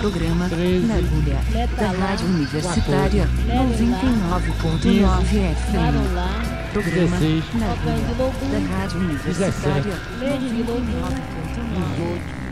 Programa Na Agulha da Rádio Universitária 99.9 FM. Programa Na Agulha da Rádio Universitária 99.9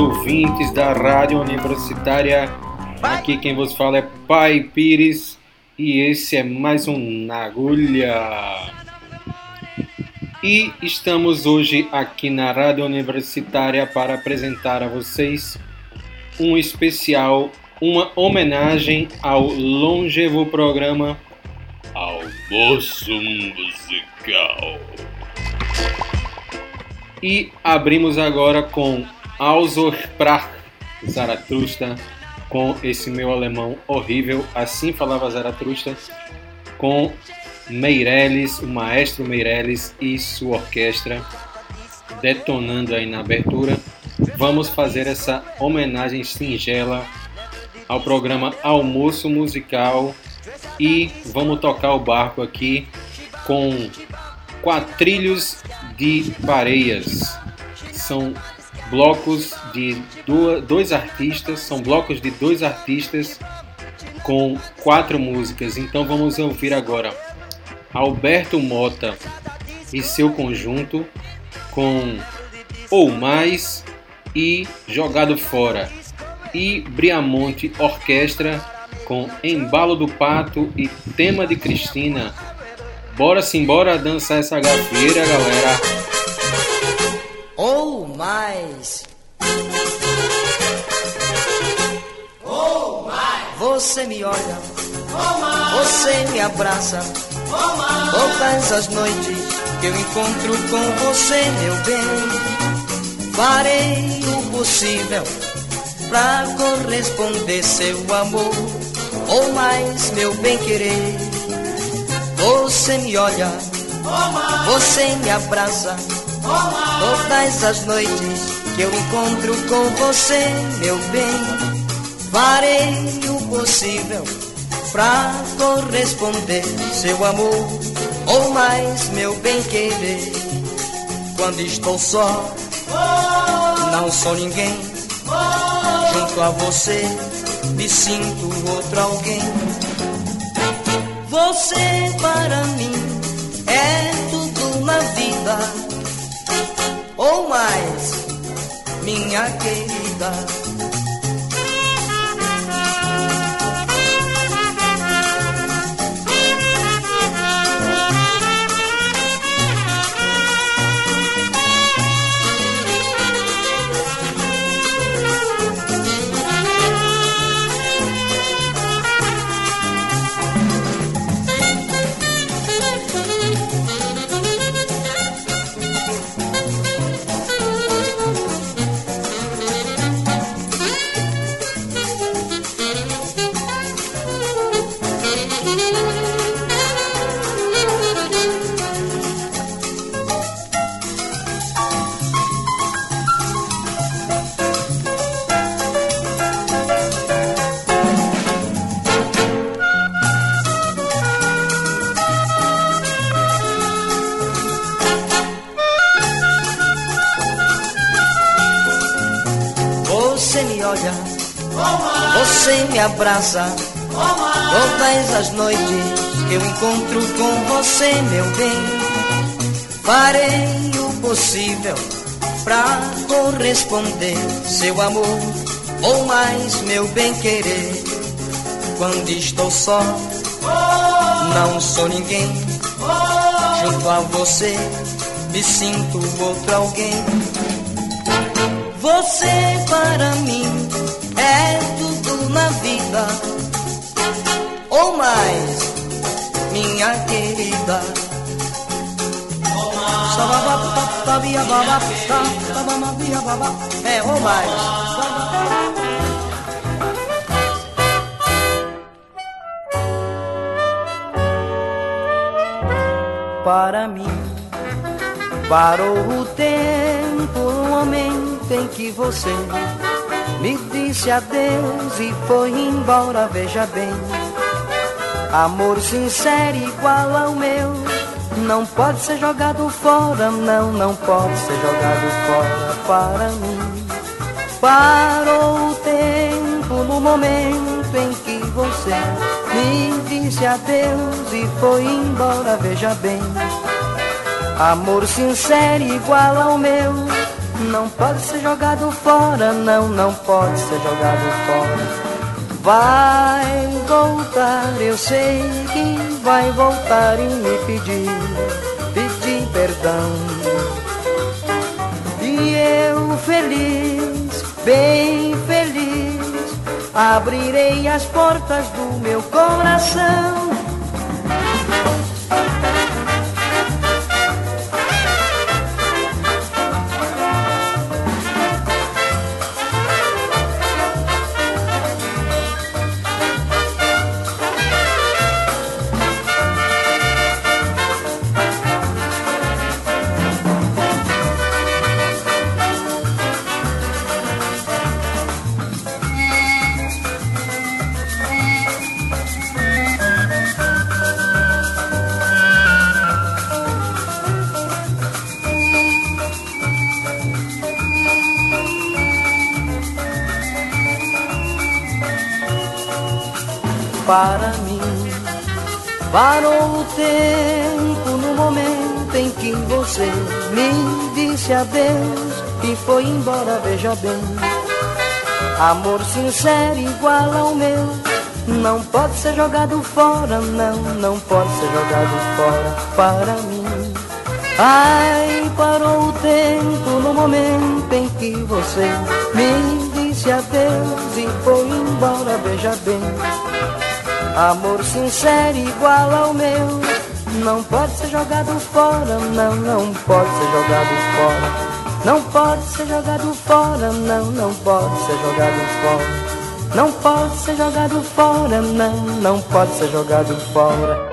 ouvintes da Rádio Universitária. Aqui quem vos fala é Pai Pires e esse é mais um Na Agulha. E estamos hoje aqui na Rádio Universitária para apresentar a vocês um especial, uma homenagem ao longevo programa Almoço Musical. E abrimos agora com Ausorsprach Zaratustra, com esse meu alemão horrível, assim falava Zaratustra, com Meirelles, o maestro Meirelles e sua orquestra, detonando aí na abertura. Vamos fazer essa homenagem singela ao programa Almoço Musical e vamos tocar o barco aqui com Quatrilhos de Pareias. São blocos de dois artistas, são blocos de dois artistas com quatro músicas. Então vamos ouvir agora Alberto Mota e seu conjunto com Ou Mais e Jogado Fora e Briamonte Orquestra com Embalo do Pato e Tema de Cristina. Bora simbora dançar essa gafieira, galera. Mais. Ou mais. Você me olha. Ou mais. Você me abraça. Ou mais. Todas as noites que eu encontro com você, meu bem. Farei o possível pra corresponder seu amor. Ou mais, meu bem querer. Você me olha, Ou mais. você me abraça. Todas as noites que eu encontro com você, meu bem, farei o possível pra corresponder seu amor, ou mais meu bem querer. Quando estou só, não sou ninguém. Junto a você, me sinto outro alguém. Você para mim é tudo na vida minha querida. Noites que eu encontro com você, meu bem, farei o possível pra corresponder seu amor, ou mais meu bem querer. Quando estou só, não sou ninguém. Junto a você, me sinto outro alguém. Você para mim é tudo na vida, ou mais, minha querida. É, ou mais. Para mim, parou o tempo no momento em que você me disse adeus e foi embora, veja bem. Amor sincero igual ao meu, não pode ser jogado fora, não, não pode ser jogado fora para mim. Parou o tempo no momento em que você me disse adeus e foi embora, veja bem. Amor sincero igual ao meu, não pode ser jogado fora, não, não pode ser jogado fora. Vai voltar, eu sei que vai voltar e me pedir, pedir perdão. E eu feliz, bem feliz, abrirei as portas do meu coração. Parou o tempo no momento em que você me disse adeus e foi embora, veja bem. Amor sincero igual ao meu, não pode ser jogado fora, não, não pode ser jogado fora para mim. Ai, parou o tempo no momento em que você me disse adeus e foi embora, veja bem. Amor sincero igual ao meu, não pode ser jogado fora, não, não pode ser jogado fora. Não pode ser jogado fora, não, não pode ser jogado fora. Não pode ser jogado fora, não, não pode ser jogado fora.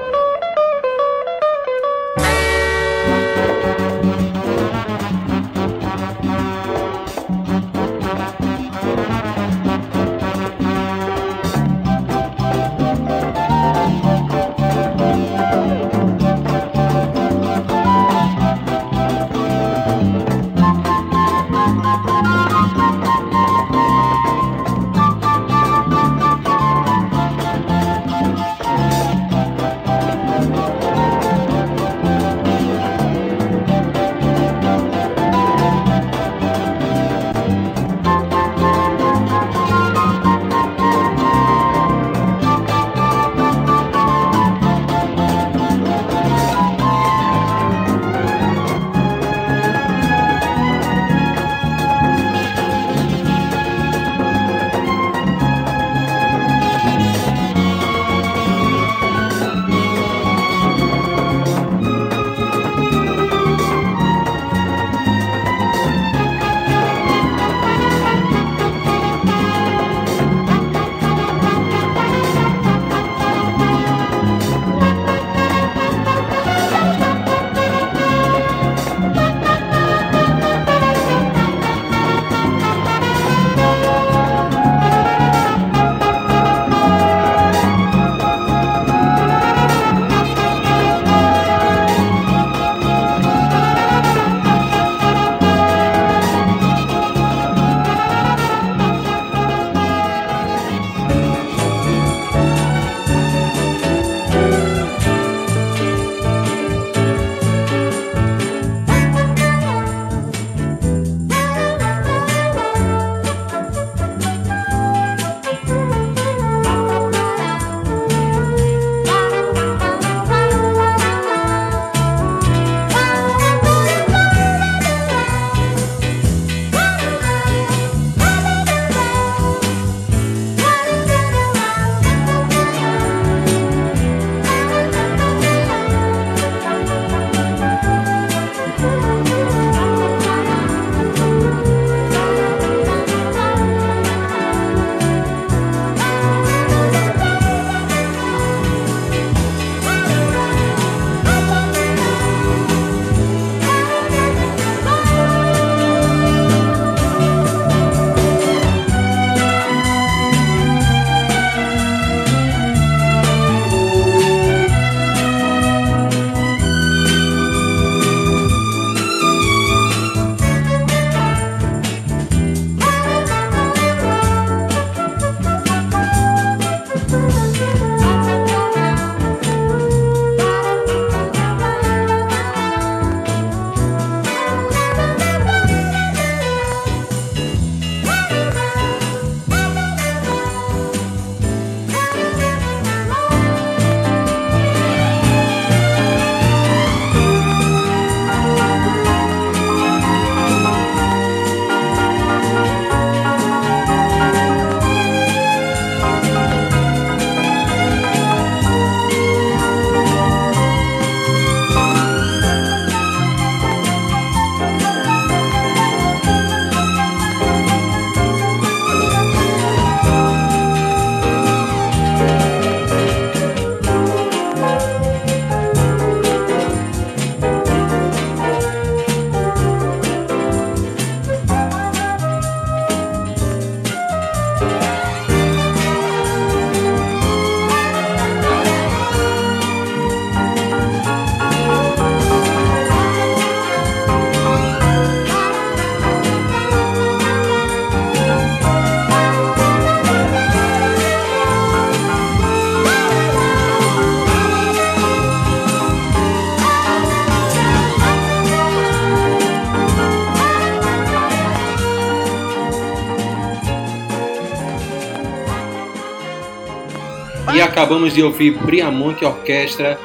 Acabamos de ouvir Briamonte Orquestra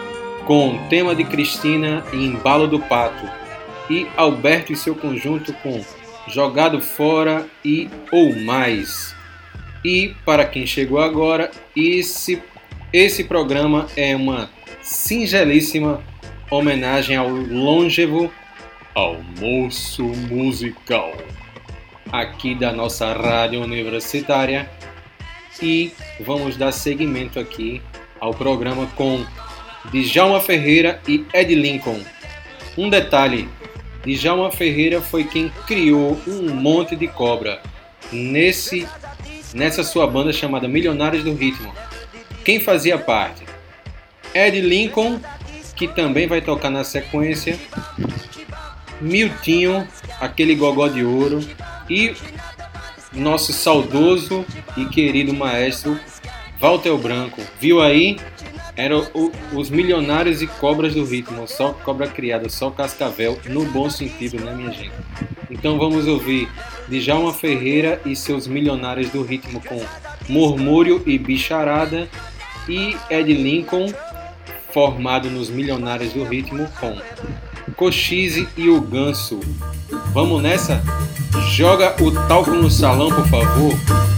com tema de Cristina e Embalo do Pato. E Alberto e seu conjunto com Jogado Fora e Ou Mais. E para quem chegou agora, esse, esse programa é uma singelíssima homenagem ao longevo almoço musical aqui da nossa rádio universitária e vamos dar seguimento aqui ao programa com Djalma Ferreira e Ed Lincoln. Um detalhe, Djalma Ferreira foi quem criou um monte de cobra nesse nessa sua banda chamada Milionários do Ritmo. Quem fazia parte? Ed Lincoln, que também vai tocar na sequência, Miltinho, aquele gogó de ouro, e nosso saudoso e querido maestro Walter Branco. Viu aí? Eram os milionários e cobras do ritmo, só cobra criada, só cascavel, no bom sentido, né, minha gente? Então vamos ouvir Djalma Ferreira e seus milionários do ritmo com Murmúrio e Bicharada e Ed Lincoln, formado nos Milionários do Ritmo com Cochise e o Ganso. Vamos nessa? Joga o talco no salão, por favor.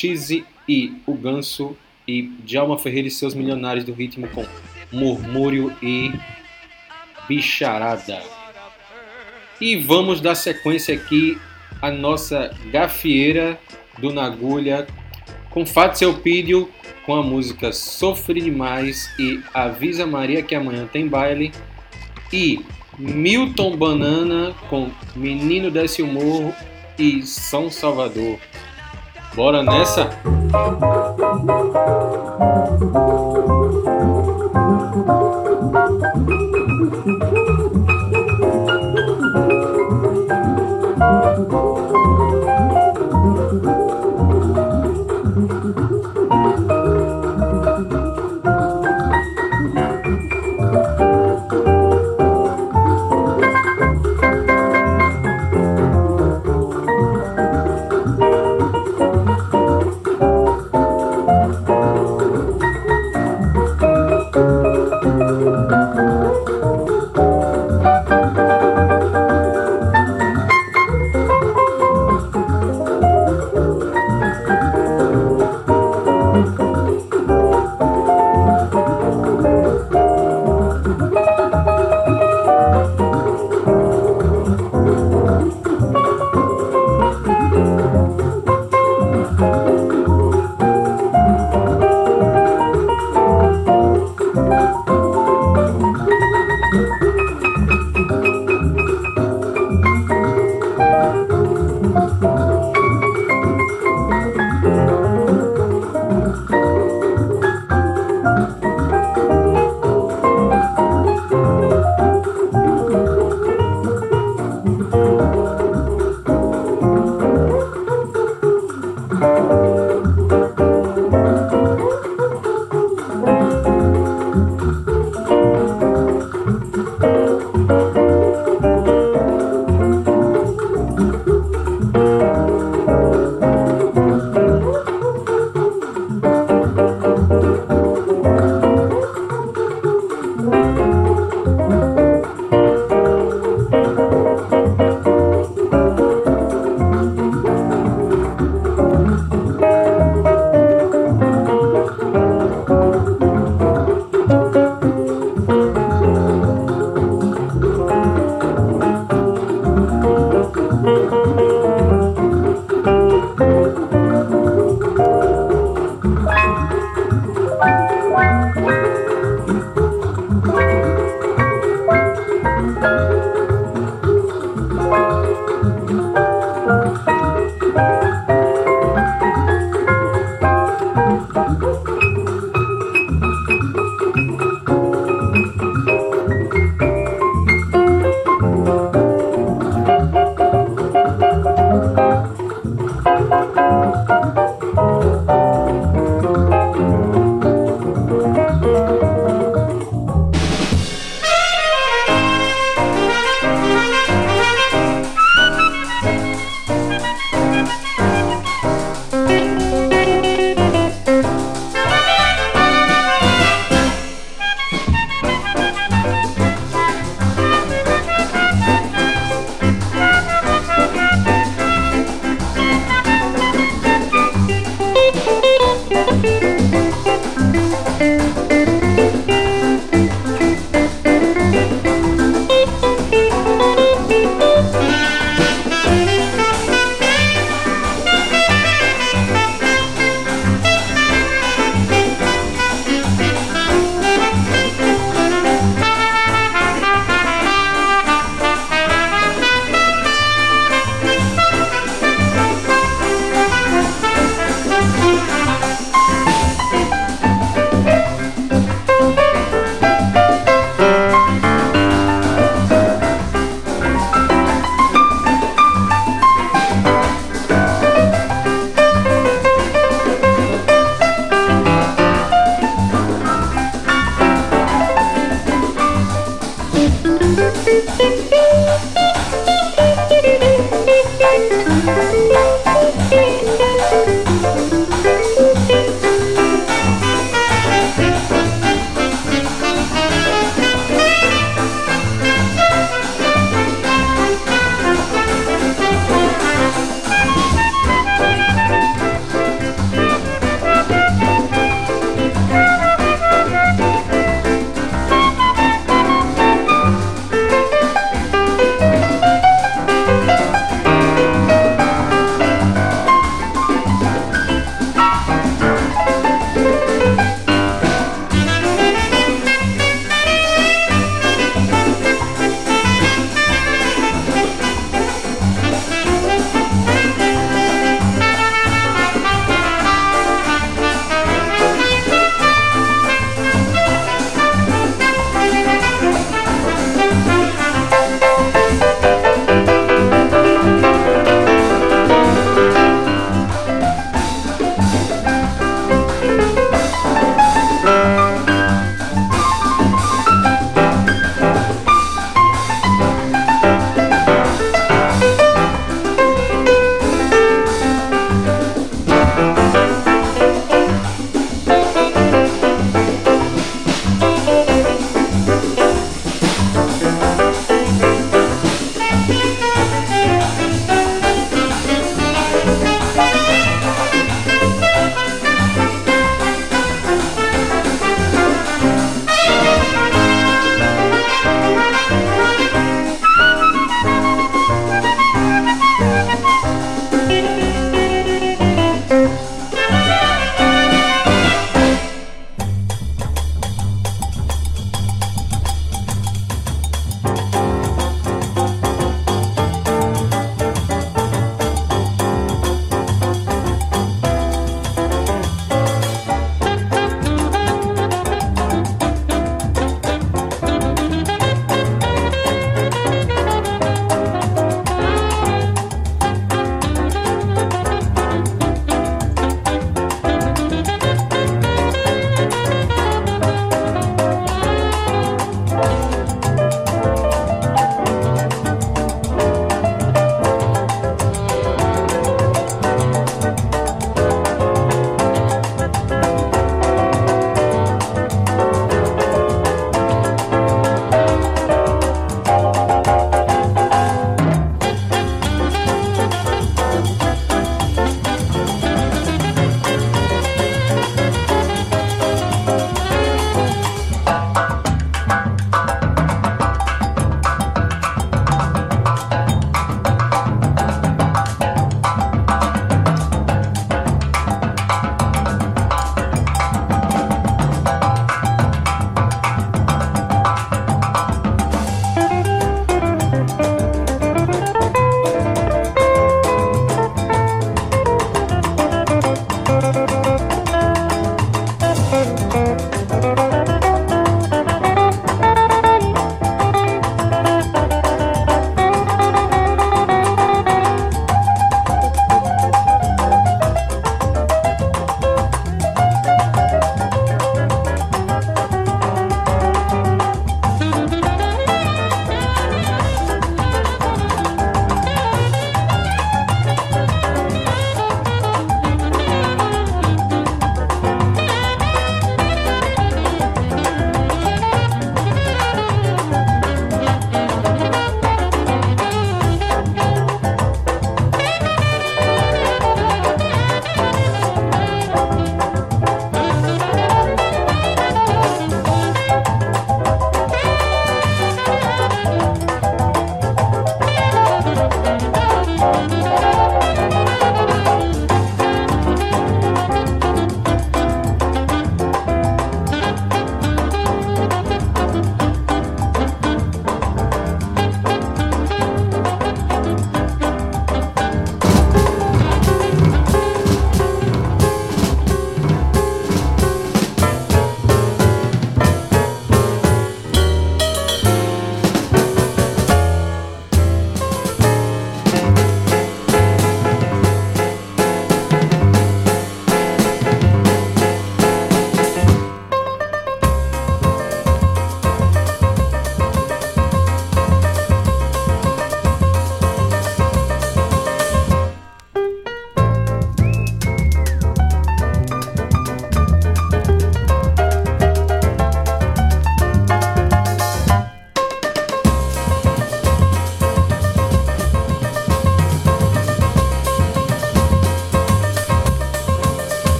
Cochise e o Ganso e Djalma Ferreira e seus milionários do ritmo com Murmúrio e Bicharada. E vamos dar sequência aqui à nossa gafieira do Nagulha com Fátio Elpídio com a música Sofre Demais e Avisa Maria que amanhã tem baile e Milton Banana com Menino Desce o Morro e São Salvador. Bora nessa?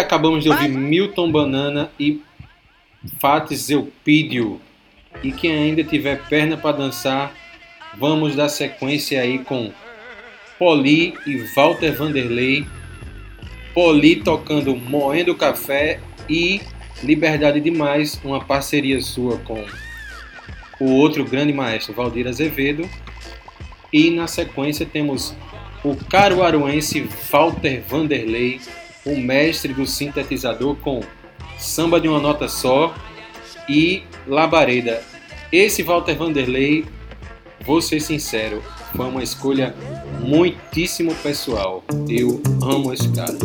Acabamos de ouvir Milton Banana e Fatis Eupídio. E quem ainda tiver perna para dançar, vamos dar sequência aí com Poli e Walter Vanderlei. Poli tocando Moendo Café e Liberdade Demais, uma parceria sua com o outro grande maestro Valdir Azevedo. E na sequência temos o caruaruense Walter Vanderlei, o mestre do sintetizador com Samba de uma Nota Só e Labareda. Esse Walter Vanderlei, vou ser sincero, foi uma escolha muitíssimo pessoal. Eu amo esse cara.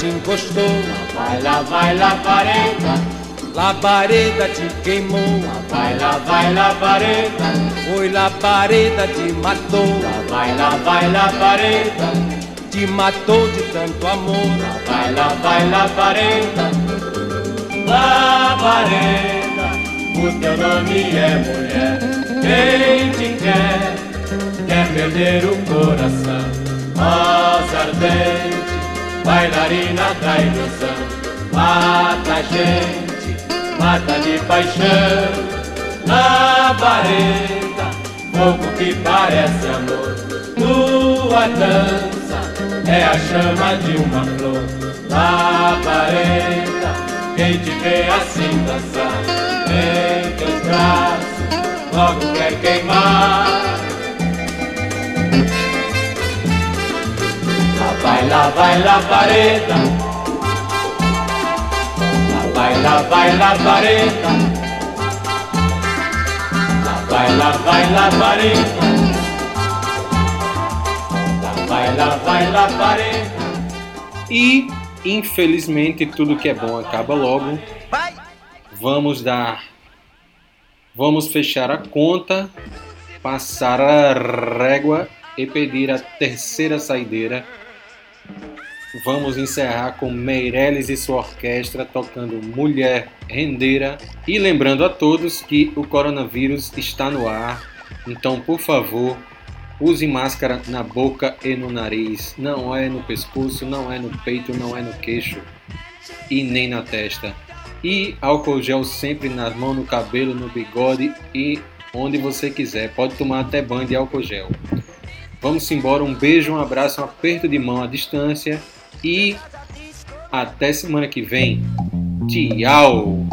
Te encostou. Lá vai, lá vai, labareda. Labareda te queimou. Lá vai, lá vai, labareda. Foi labareda te matou. Lá vai, lá vai, labareda. Te matou de tanto amor. Lá vai, lá vai, labareda. Labareda, o teu nome é mulher. Quem te quer, quer perder o coração. Rosa ardente bailarina da ilusão. Mata a gente, mata de paixão. Labareda, fogo que parece amor. Tua dança é a chama de uma flor. Labareda, quem te vê assim dançar, em teus braços, logo quer queimar. Vai, lá vai, labareda. Lá vai, lá vai, labareda. Lá vai, lá vai. Lá vai, lá vai, labareda. E, infelizmente, tudo que é bom acaba logo. Vamos dar. Vamos fechar a conta, passar a régua e pedir a terceira saideira Vamos encerrar com Meirelles e sua orquestra tocando Mulher Rendeira e lembrando a todos que o coronavírus está no ar. Então, por favor, use máscara na boca e no nariz. Não é no pescoço, não é no peito, não é no queixo e nem na testa. E álcool gel sempre nas mãos, no cabelo, no bigode e onde você quiser. Pode tomar até banho de álcool gel. Vamos embora, um beijo, um abraço, um aperto de mão à distância e até semana que vem. Tchau!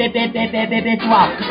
bip bip bip bip bip bip drop.